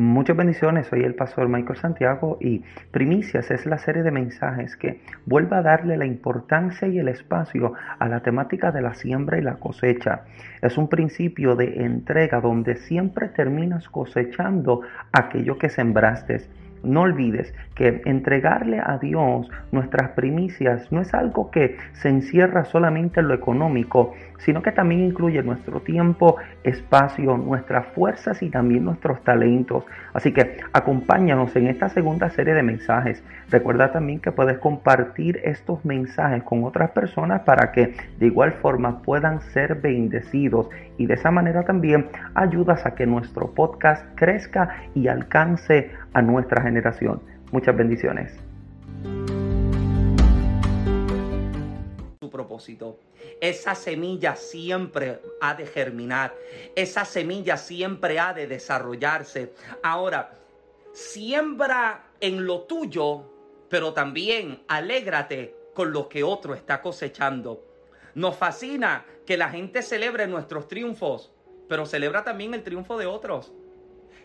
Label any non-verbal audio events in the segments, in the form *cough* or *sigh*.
Muchas bendiciones, soy el pastor Michael Santiago y Primicias es la serie de mensajes que vuelve a darle la importancia y el espacio a la temática de la siembra y la cosecha. Es un principio de entrega donde siempre terminas cosechando aquello que sembraste. No olvides que entregarle a Dios nuestras primicias no es algo que se encierra solamente en lo económico, sino que también incluye nuestro tiempo, espacio, nuestras fuerzas y también nuestros talentos. Así que acompáñanos en esta segunda serie de mensajes. Recuerda también que puedes compartir estos mensajes con otras personas para que de igual forma puedan ser bendecidos y de esa manera también ayudas a que nuestro podcast crezca y alcance a nuestra generación. Muchas bendiciones. Su propósito. Esa semilla siempre ha de germinar. Esa semilla siempre ha de desarrollarse. Ahora, siembra en lo tuyo, pero también alégrate con lo que otro está cosechando. Nos fascina que la gente celebre nuestros triunfos, pero celebra también el triunfo de otros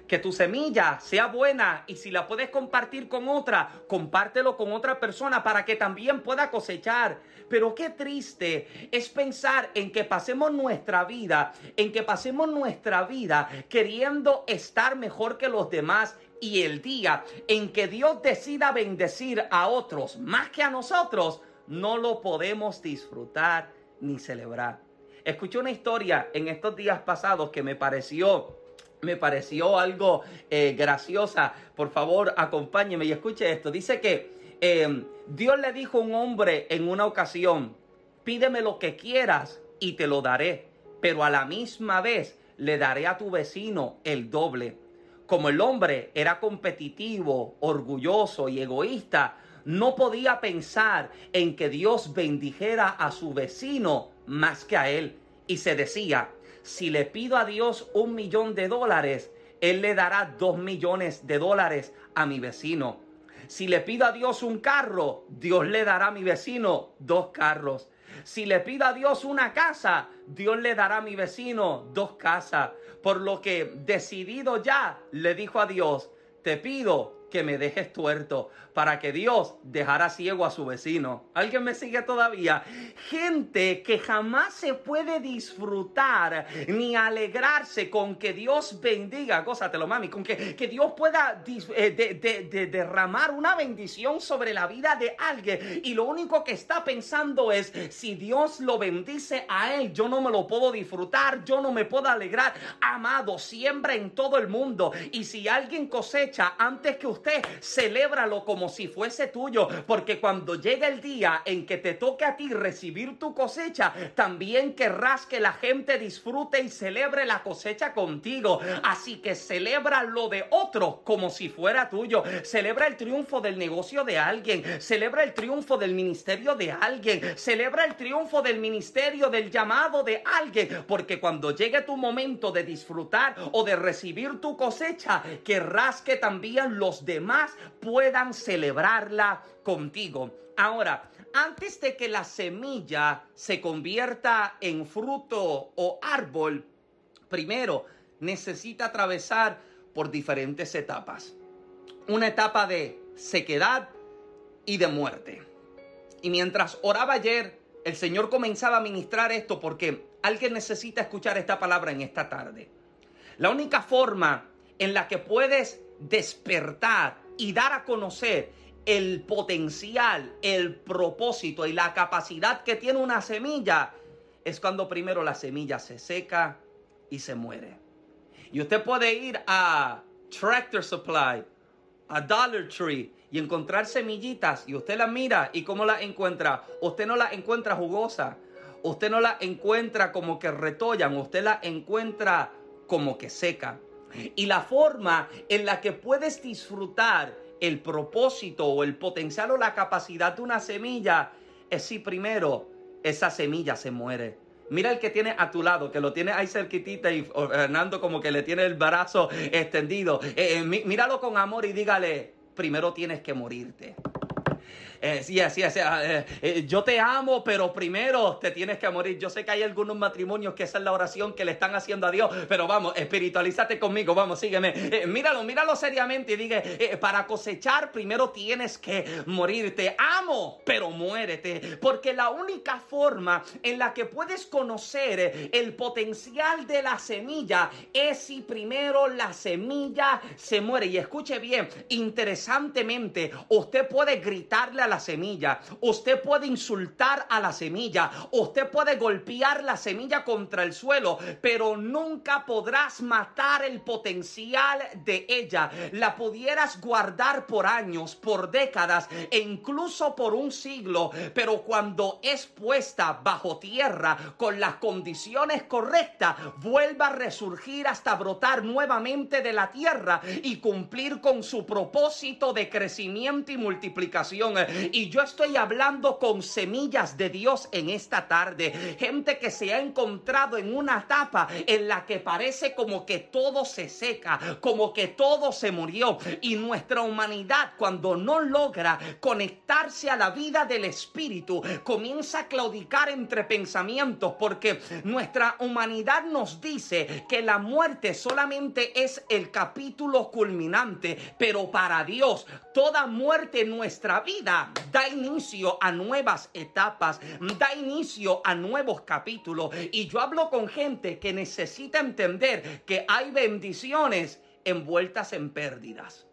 que tu semilla sea buena y si la puedes compartir con otra, compártelo con otra persona para que también pueda cosechar. Pero qué triste es pensar en que pasemos nuestra vida, en que pasemos nuestra vida queriendo estar mejor que los demás y el día en que Dios decida bendecir a otros más que a nosotros, no lo podemos disfrutar ni celebrar. Escuché una historia en estos días pasados que me pareció me pareció algo eh, graciosa. Por favor, acompáñeme y escuche esto. Dice que eh, Dios le dijo a un hombre en una ocasión, pídeme lo que quieras y te lo daré, pero a la misma vez le daré a tu vecino el doble. Como el hombre era competitivo, orgulloso y egoísta, no podía pensar en que Dios bendijera a su vecino más que a él. Y se decía, si le pido a Dios un millón de dólares, Él le dará dos millones de dólares a mi vecino. Si le pido a Dios un carro, Dios le dará a mi vecino dos carros. Si le pido a Dios una casa, Dios le dará a mi vecino dos casas. Por lo que decidido ya, le dijo a Dios, te pido que me dejes tuerto para que Dios dejara ciego a su vecino. ¿Alguien me sigue todavía? Gente que jamás se puede disfrutar ni alegrarse con que Dios bendiga, gózatelo mami, con que, que Dios pueda eh, derramar una bendición sobre la vida de alguien y lo único que está pensando es si Dios lo bendice a él, yo no me lo puedo disfrutar, yo no me puedo alegrar. Amado, siembra en todo el mundo y si alguien cosecha antes que usted, celébralo como si fuese tuyo, porque cuando llega el día en que te toque a ti recibir tu cosecha, también querrás que la gente disfrute y celebre la cosecha contigo. Así que celebra lo de otro como si fuera tuyo. Celebra el triunfo del negocio de alguien, celebra el triunfo del ministerio de alguien, celebra el triunfo del ministerio del llamado de alguien, porque cuando llegue tu momento de disfrutar o de recibir tu cosecha, querrás que también los de demás puedan celebrarla contigo. Ahora, antes de que la semilla se convierta en fruto o árbol, primero necesita atravesar por diferentes etapas. Una etapa de sequedad y de muerte. Y mientras oraba ayer, el Señor comenzaba a ministrar esto porque alguien necesita escuchar esta palabra en esta tarde. La única forma en la que puedes despertar y dar a conocer el potencial, el propósito y la capacidad que tiene una semilla, es cuando primero la semilla se seca y se muere. Y usted puede ir a Tractor Supply, a Dollar Tree y encontrar semillitas y usted las mira y cómo las encuentra. Usted no las encuentra jugosa, usted no las encuentra como que retollan, usted las encuentra como que seca. Y la forma en la que puedes disfrutar el propósito o el potencial o la capacidad de una semilla es si primero esa semilla se muere. Mira el que tiene a tu lado, que lo tiene ahí cerquitita y Fernando como que le tiene el brazo extendido. Eh, eh, míralo con amor y dígale, primero tienes que morirte. Eh, sí, así, así, eh, eh, yo te amo, pero primero te tienes que morir. Yo sé que hay algunos matrimonios que esa es la oración que le están haciendo a Dios, pero vamos, espiritualízate conmigo, vamos, sígueme. míralo, míralo seriamente y diga, para cosechar primero tienes que morir. Te amo, pero muérete, porque la única forma en la que puedes conocer el potencial de la semilla es si primero la semilla se muere. Y escuche bien, interesantemente, usted puede a la semilla, usted puede insultar a la semilla, usted puede golpear la semilla contra el suelo, pero nunca podrás matar el potencial de ella. La pudieras guardar por años, por décadas e incluso por un siglo, pero cuando es puesta bajo tierra con las condiciones correctas, vuelva a resurgir hasta brotar nuevamente de la tierra y cumplir con su propósito de crecimiento y multiplicación. Y yo estoy hablando con semillas de Dios en esta tarde. Gente que se ha encontrado en una etapa en la que parece como que todo se seca, como que todo se murió. Y nuestra humanidad cuando no logra conectarse a la vida del Espíritu, comienza a claudicar entre pensamientos porque nuestra humanidad nos dice que la muerte solamente es el capítulo culminante, pero para Dios toda muerte en nuestra vida da inicio a nuevas etapas, da inicio a nuevos capítulos. Y yo hablo con gente que necesita entender que hay bendiciones envueltas en pérdidas.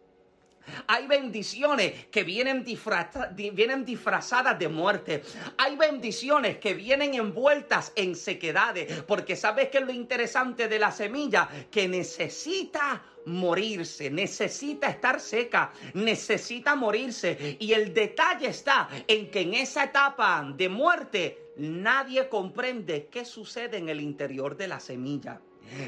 Hay bendiciones que vienen, vienen, disfrazadas de muerte. Hay bendiciones que vienen envueltas en sequedades. Porque sabes que es lo interesante de la semilla, que necesita morirse, necesita estar seca, necesita morirse. Y el detalle está en que en esa etapa de muerte nadie comprende qué sucede en el interior de la semilla.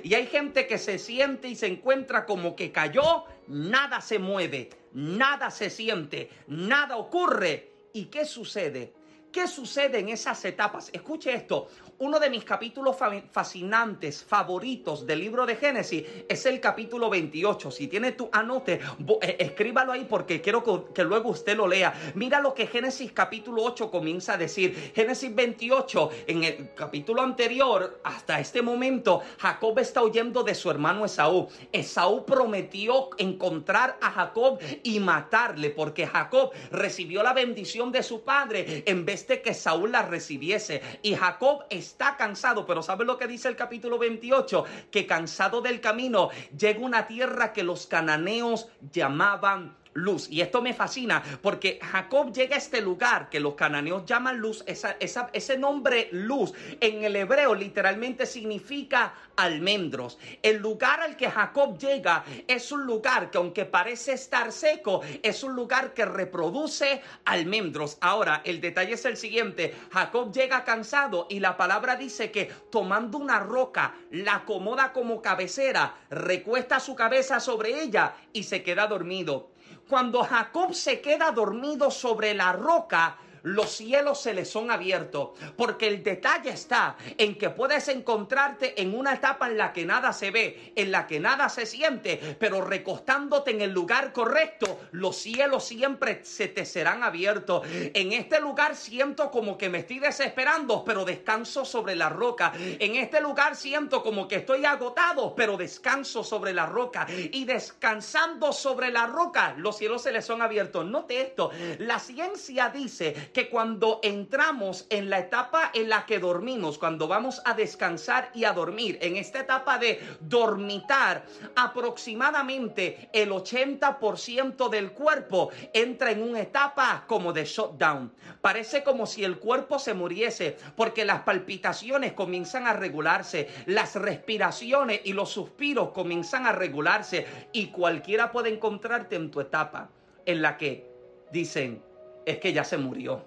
Y hay gente que se siente y se encuentra como que cayó, nada se mueve, nada se siente, nada ocurre. ¿Y qué sucede? ¿Qué sucede en esas etapas? Escuche esto. Uno de mis capítulos fascinantes, favoritos del libro de Génesis es el capítulo 28. Si tiene tu anote, eh, escríbalo ahí porque quiero que, luego usted lo lea. Mira lo que Génesis capítulo 8 comienza a decir. Génesis 28, en el capítulo anterior, hasta este momento, Jacob está huyendo de su hermano Esaú. Esaú prometió encontrar a Jacob y matarle porque Jacob recibió la bendición de su padre en vez de que Saúl la recibiese. Y Jacob está cansado, pero ¿sabe lo que dice el capítulo 28? Que cansado del camino llega una tierra que los cananeos llamaban luz. Y esto me fascina porque Jacob llega a este lugar que los cananeos llaman luz. ese nombre luz en el hebreo literalmente significa almendros. El lugar al que Jacob llega es un lugar que aunque parece estar seco, es un lugar que reproduce almendros. Ahora, el detalle es el siguiente. Jacob llega cansado y la palabra dice que tomando una roca, la acomoda como cabecera, recuesta su cabeza sobre ella y se queda dormido. Cuando Jacob se queda dormido sobre la roca, los cielos se le son abiertos. Porque el detalle está en que puedes encontrarte en una etapa en la que nada se ve, en la que nada se siente, pero recostándote en el lugar correcto, los cielos siempre se te serán abiertos. En este lugar siento como que me estoy desesperando, pero descanso sobre la roca. En este lugar siento como que estoy agotado, pero descanso sobre la roca. Y descansando sobre la roca, los cielos se le son abiertos. Note esto, la ciencia dice que cuando entramos en la etapa en la que dormimos, cuando vamos a descansar y a dormir, en esta etapa de dormitar, aproximadamente el 80% del cuerpo entra en una etapa como de shutdown. Parece como si el cuerpo se muriese porque las palpitaciones comienzan a regularse, las respiraciones y los suspiros comienzan a regularse y cualquiera puede encontrarte en tu etapa en la que dicen, es que ya se murió.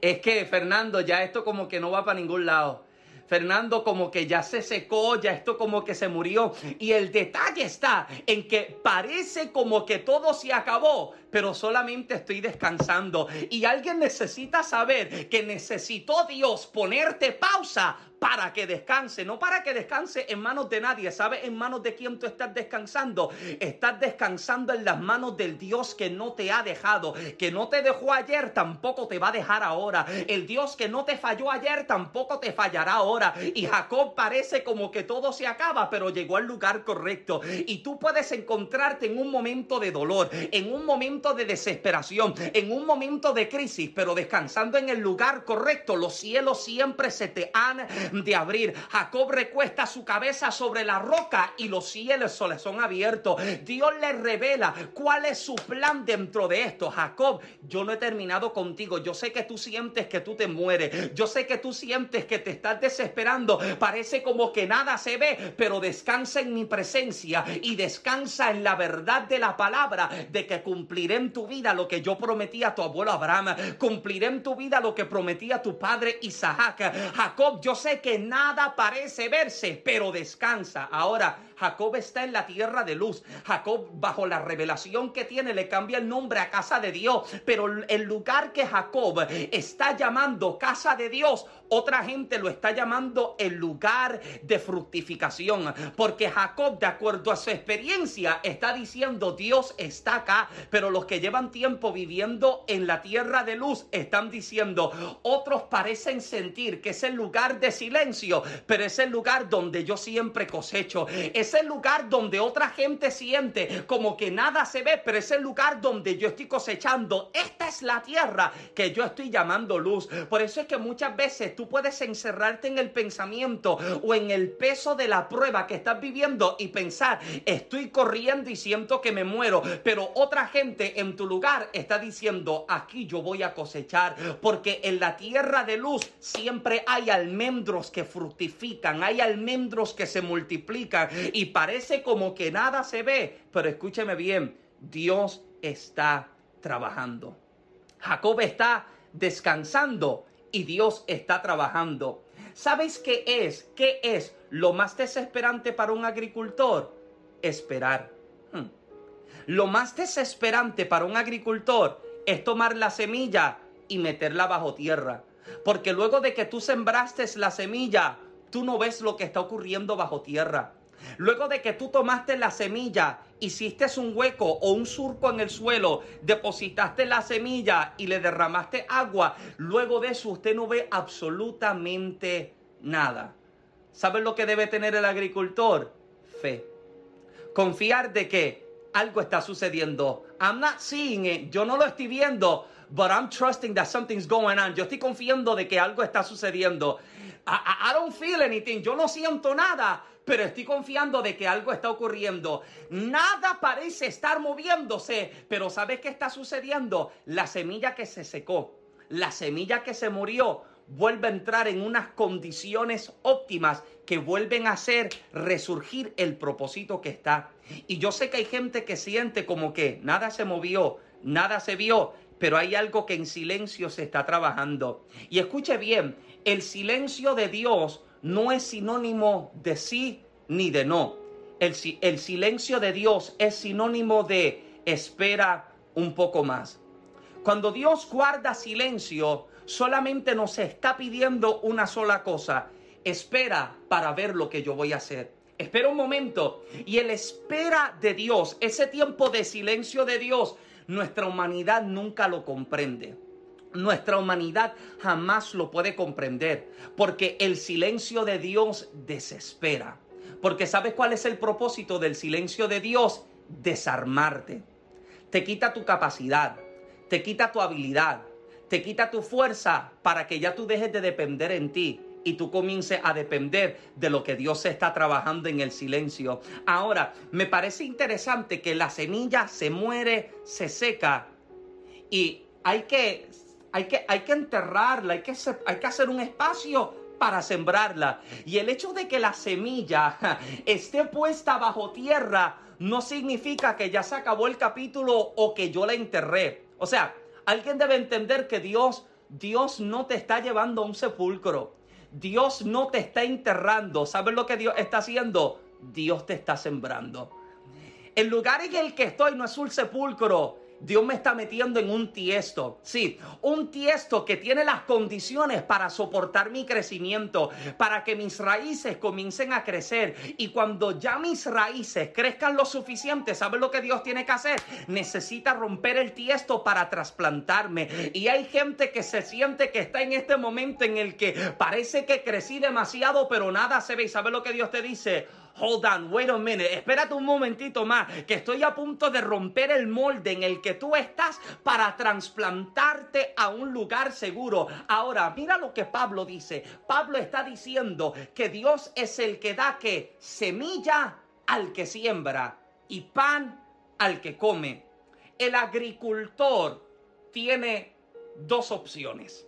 Es que, Fernando, ya esto como que no va para ningún lado. Fernando como que ya se secó, ya esto como que se murió. Y el detalle está en que parece como que todo se acabó, pero solamente estoy descansando. Y alguien necesita saber que necesitó Dios ponerte pausa para que descanse, no para que descanse en manos de nadie. ¿Sabes en manos de quién tú estás descansando? Estás descansando en las manos del Dios que no te ha dejado, que no te dejó ayer, tampoco te va a dejar ahora. El Dios que no te falló ayer, tampoco te fallará ahora. Y Jacob parece como que todo se acaba, pero llegó al lugar correcto. Y tú puedes encontrarte en un momento de dolor, en un momento de desesperación, en un momento de crisis, pero descansando en el lugar correcto. Los cielos siempre se te han de abrir. Jacob recuesta su cabeza sobre la roca y los cielos le son abiertos. Dios le revela cuál es su plan dentro de esto. Jacob, yo no he terminado contigo. Yo sé que tú sientes que tú te mueres. Yo sé que tú sientes que te estás desesperando. Parece como que nada se ve, pero descansa en mi presencia y descansa en la verdad de la palabra de que cumpliré en tu vida lo que yo prometí a tu abuelo Abraham. Cumpliré en tu vida lo que prometí a tu padre Isaac. Jacob, yo sé que nada parece verse, pero descansa. Ahora, Jacob está en la tierra de luz. Jacob, bajo la revelación que tiene, le cambia el nombre a casa de Dios. Pero el lugar que Jacob está llamando casa de Dios, otra gente lo está llamando el lugar de fructificación. Porque Jacob, de acuerdo a su experiencia, está diciendo Dios está acá. Pero los que llevan tiempo viviendo en la tierra de luz están diciendo, otros parecen sentir que es el lugar de silencio, pero es el lugar donde yo siempre cosecho. El lugar donde otra gente siente como que nada se ve, pero es el lugar donde yo estoy cosechando. Esta es la tierra que yo estoy llamando luz. Por eso es que muchas veces tú puedes encerrarte en el pensamiento o en el peso de la prueba que estás viviendo y pensar, estoy corriendo y siento que me muero, pero otra gente en tu lugar está diciendo, aquí yo voy a cosechar, porque en la tierra de luz siempre hay almendros que fructifican, hay almendros que se multiplican y parece como que nada se ve, pero escúcheme bien, Dios está trabajando. Jacob está descansando y Dios está trabajando. ¿Sabes qué es? ¿Qué es lo más desesperante para un agricultor? Esperar. Hmm. Lo más desesperante para un agricultor es tomar la semilla y meterla bajo tierra. Porque luego de que tú sembraste la semilla, tú no ves lo que está ocurriendo bajo tierra. Luego de que tú tomaste la semilla, hiciste un hueco o un surco en el suelo, depositaste la semilla y le derramaste agua, luego de eso usted no ve absolutamente nada. ¿Sabes lo que debe tener el agricultor? Fe. Confiar de que algo está sucediendo. I'm not seeing it. Yo no lo estoy viendo. But I'm trusting that something's going on. Yo estoy confiando de que algo está sucediendo. I, don't feel anything. Yo no siento nada. Pero estoy confiando de que algo está ocurriendo. Nada parece estar moviéndose. Pero ¿sabes qué está sucediendo? La semilla que se secó. La semilla que se murió vuelve a entrar en unas condiciones óptimas que vuelven a hacer resurgir el propósito que está. Y yo sé que hay gente que siente como que nada se movió, nada se vio, pero hay algo que en silencio se está trabajando. Y escuche bien, el silencio de Dios no es sinónimo de sí ni de no. El, el silencio de Dios es sinónimo de espera un poco más. Cuando Dios guarda silencio, solamente nos está pidiendo una sola cosa. Espera para ver lo que yo voy a hacer. Espera un momento. Y el espera de Dios, ese tiempo de silencio de Dios, nuestra humanidad nunca lo comprende. Nuestra humanidad jamás lo puede comprender. Porque el silencio de Dios desespera. Porque ¿sabes cuál es el propósito del silencio de Dios? Desarmarte. Te quita tu capacidad. Te quita tu habilidad te quita tu fuerza para que ya tú dejes de depender en ti y tú comiences a depender de lo que Dios está trabajando en el silencio. Ahora, me parece interesante que la semilla se muere, se seca y hay que, hay que, hay que enterrarla, hay que, hay que hacer un espacio para sembrarla. Y el hecho de que la semilla *laughs* esté puesta bajo tierra no significa que ya se acabó el capítulo o que yo la enterré. O sea, Alguien debe entender que Dios, Dios no te está llevando a un sepulcro. Dios no te está enterrando. ¿Sabes lo que Dios está haciendo? Dios te está sembrando. El lugar en el que estoy no es un sepulcro. Dios me está metiendo en un tiesto. Sí, un tiesto que tiene las condiciones para soportar mi crecimiento, para que mis raíces comiencen a crecer. Y cuando ya mis raíces crezcan lo suficiente, ¿sabes lo que Dios tiene que hacer? Necesita romper el tiesto para trasplantarme. Y hay gente que se siente que está en este momento en el que parece que crecí demasiado, pero nada se ve. ¿Y sabes lo que Dios te dice? Hold on, wait a minute, espérate un momentito más, que estoy a punto de romper el molde en el que tú estás para trasplantarte a un lugar seguro. Ahora, mira lo que Pablo dice. Pablo está diciendo que Dios es el que da que semilla al que siembra y pan al que come. El agricultor tiene dos opciones.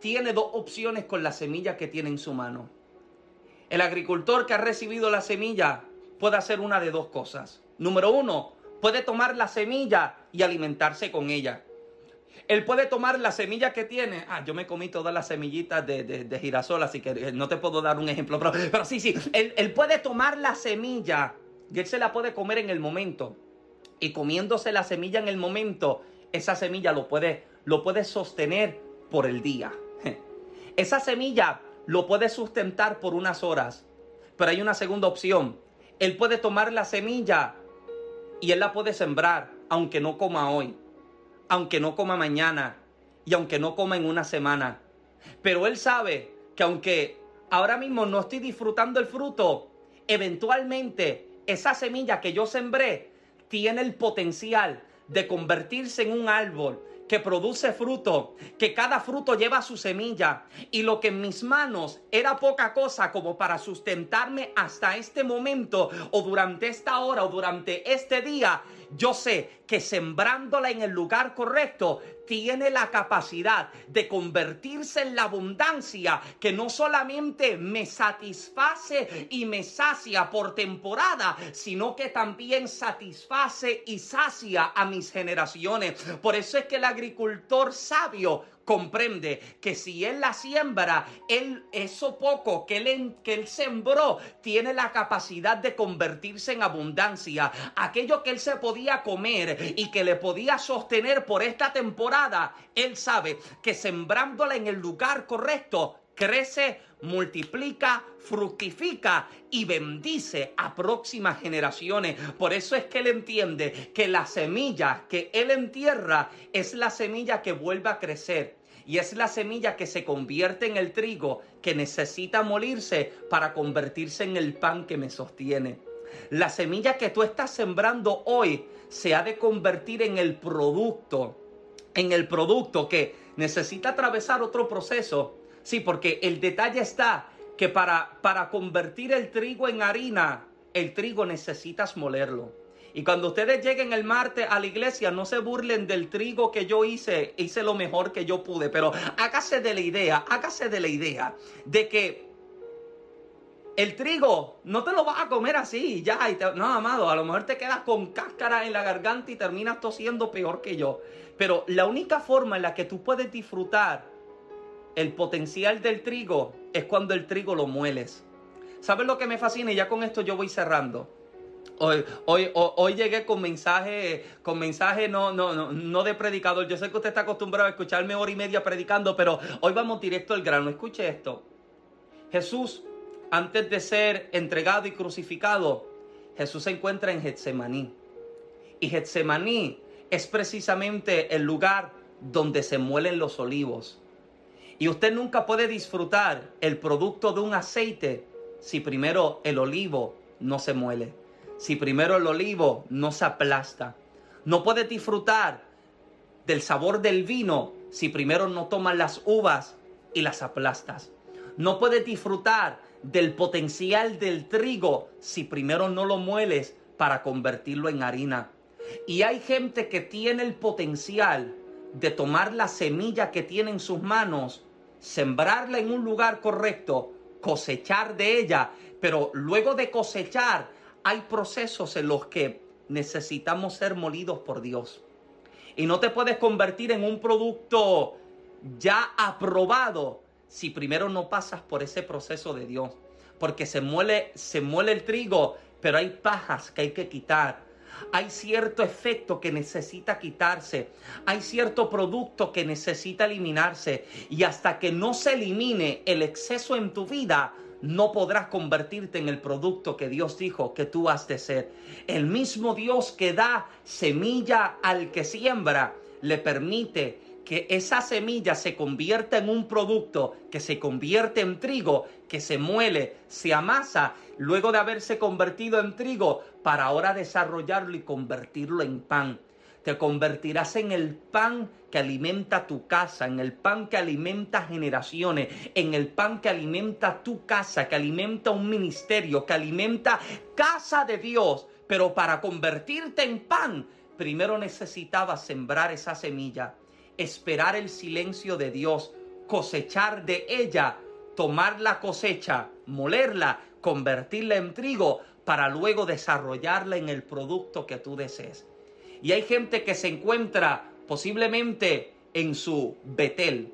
Tiene dos opciones con la semilla que tiene en su mano. El agricultor que ha recibido la semilla puede hacer una de dos cosas. Número uno, puede tomar la semilla y alimentarse con ella. Él puede tomar la semilla que tiene. Ah, yo me comí todas las semillitas de, girasol, así que eh, no te puedo dar un ejemplo. Pero, sí, sí, él, él, puede tomar la semilla y él se la puede comer en el momento. Y comiéndose la semilla en el momento, esa semilla lo puede, lo puede sostener por el día. *laughs* Esa semilla lo puede sustentar por unas horas. Pero hay una segunda opción. Él puede tomar la semilla y él la puede sembrar, aunque no coma hoy, aunque no coma mañana y aunque no coma en una semana. Pero él sabe que aunque ahora mismo no estoy disfrutando el fruto, eventualmente esa semilla que yo sembré tiene el potencial de convertirse en un árbol que produce fruto, que cada fruto lleva su semilla y lo que en mis manos era poca cosa como para sustentarme hasta este momento o durante esta hora o durante este día, yo sé que sembrándola en el lugar correcto tiene la capacidad de convertirse en la abundancia que no solamente me satisface y me sacia por temporada, sino que también satisface y sacia a mis generaciones. Por eso es que el agricultor sabio comprende que si él la siembra, él, eso poco que él, que él sembró tiene la capacidad de convertirse en abundancia. Aquello que él se podía comer y que le podía sostener por esta temporada, él sabe que sembrándola en el lugar correcto, crece, multiplica, fructifica y bendice a próximas generaciones. Por eso es que él entiende que la semilla que él entierra es la semilla que vuelve a crecer. Y es la semilla que se convierte en el trigo que necesita molirse para convertirse en el pan que me sostiene. La semilla que tú estás sembrando hoy se ha de convertir en el producto, en el producto que necesita atravesar otro proceso Sí, porque el detalle está que para, para convertir el trigo en harina, el trigo necesitas molerlo. Y cuando ustedes lleguen el martes a la iglesia, no se burlen del trigo que yo hice, hice lo mejor que yo pude, pero hágase de la idea, hágase de la idea de que el trigo no te lo vas a comer así, ya, y no, amado, a lo mejor te quedas con cáscara en la garganta y terminas tosiendo peor que yo. Pero la única forma en la que tú puedes disfrutar el potencial del trigo es cuando el trigo lo mueles. ¿Sabes lo que me fascina? Y ya con esto yo voy cerrando. Hoy, hoy, hoy, llegué con mensaje, con mensaje no, no, no, no de predicador. Yo sé que usted está acostumbrado a escucharme hora y media predicando, pero hoy vamos directo al grano. Escuche esto. Jesús, antes de ser entregado y crucificado, Jesús se encuentra en Getsemaní. Y Getsemaní es precisamente el lugar donde se muelen los olivos. Y usted nunca puede disfrutar el producto de un aceite si primero el olivo no se muele, si primero el olivo no se aplasta. No puede disfrutar del sabor del vino si primero no tomas las uvas y las aplastas. No puede disfrutar del potencial del trigo si primero no lo mueles para convertirlo en harina. Y hay gente que tiene el potencial de tomar la semilla que tiene en sus manos sembrarla en un lugar correcto, cosechar de ella, pero luego de cosechar hay procesos en los que necesitamos ser molidos por Dios. Y no te puedes convertir en un producto ya aprobado si primero no pasas por ese proceso de Dios. Porque se muele, se muele el trigo, pero hay pajas que hay que quitar hay cierto efecto que necesita quitarse, hay cierto producto que necesita eliminarse y hasta que no se elimine el exceso en tu vida, no podrás convertirte en el producto que Dios dijo que tú has de ser. El mismo Dios que da semilla al que siembra, le permite que esa semilla se convierta en un producto que se convierte en trigo, que se muele, se amasa, luego de haberse convertido en trigo, para ahora desarrollarlo y convertirlo en pan. Te convertirás en el pan que alimenta tu casa, en el pan que alimenta generaciones, en el pan que alimenta tu casa, que alimenta un ministerio, que alimenta casa de Dios. Pero para convertirte en pan, primero necesitabas sembrar esa semilla, esperar el silencio de Dios, cosechar de ella, tomar la cosecha, molerla, convertirla en trigo, para luego desarrollarla en el producto que tú desees. Y hay gente que se encuentra posiblemente en su Betel,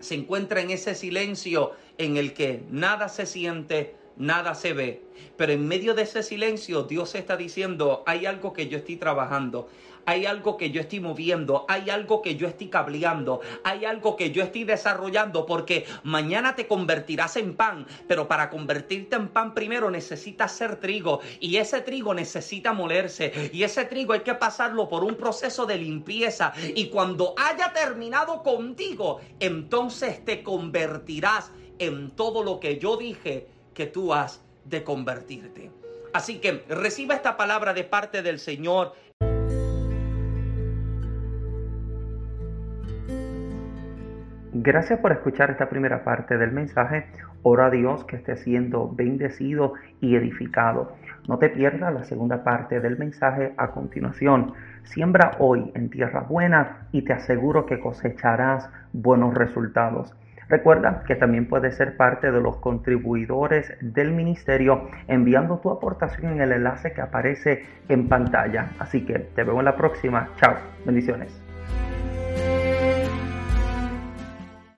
se encuentra en ese silencio en el que nada se siente, nada se ve. Pero en medio de ese silencio Dios está diciendo, hay algo que yo estoy trabajando, hay algo que yo estoy moviendo, hay algo que yo estoy cableando, hay algo que yo estoy desarrollando, porque mañana te convertirás en pan, pero para convertirte en pan primero necesitas ser trigo y ese trigo necesita molerse y ese trigo hay que pasarlo por un proceso de limpieza y cuando haya terminado contigo, entonces te convertirás en todo lo que yo dije que tú has de convertirte. Así que reciba esta palabra de parte del Señor. Gracias por escuchar esta primera parte del mensaje. Ora a Dios que esté siendo bendecido y edificado. No te pierdas la segunda parte del mensaje a continuación. Siembra hoy en tierra buena y te aseguro que cosecharás buenos resultados. Recuerda que también puedes ser parte de los contribuidores del ministerio enviando tu aportación en el enlace que aparece en pantalla. Así que te veo en la próxima. Chao. Bendiciones.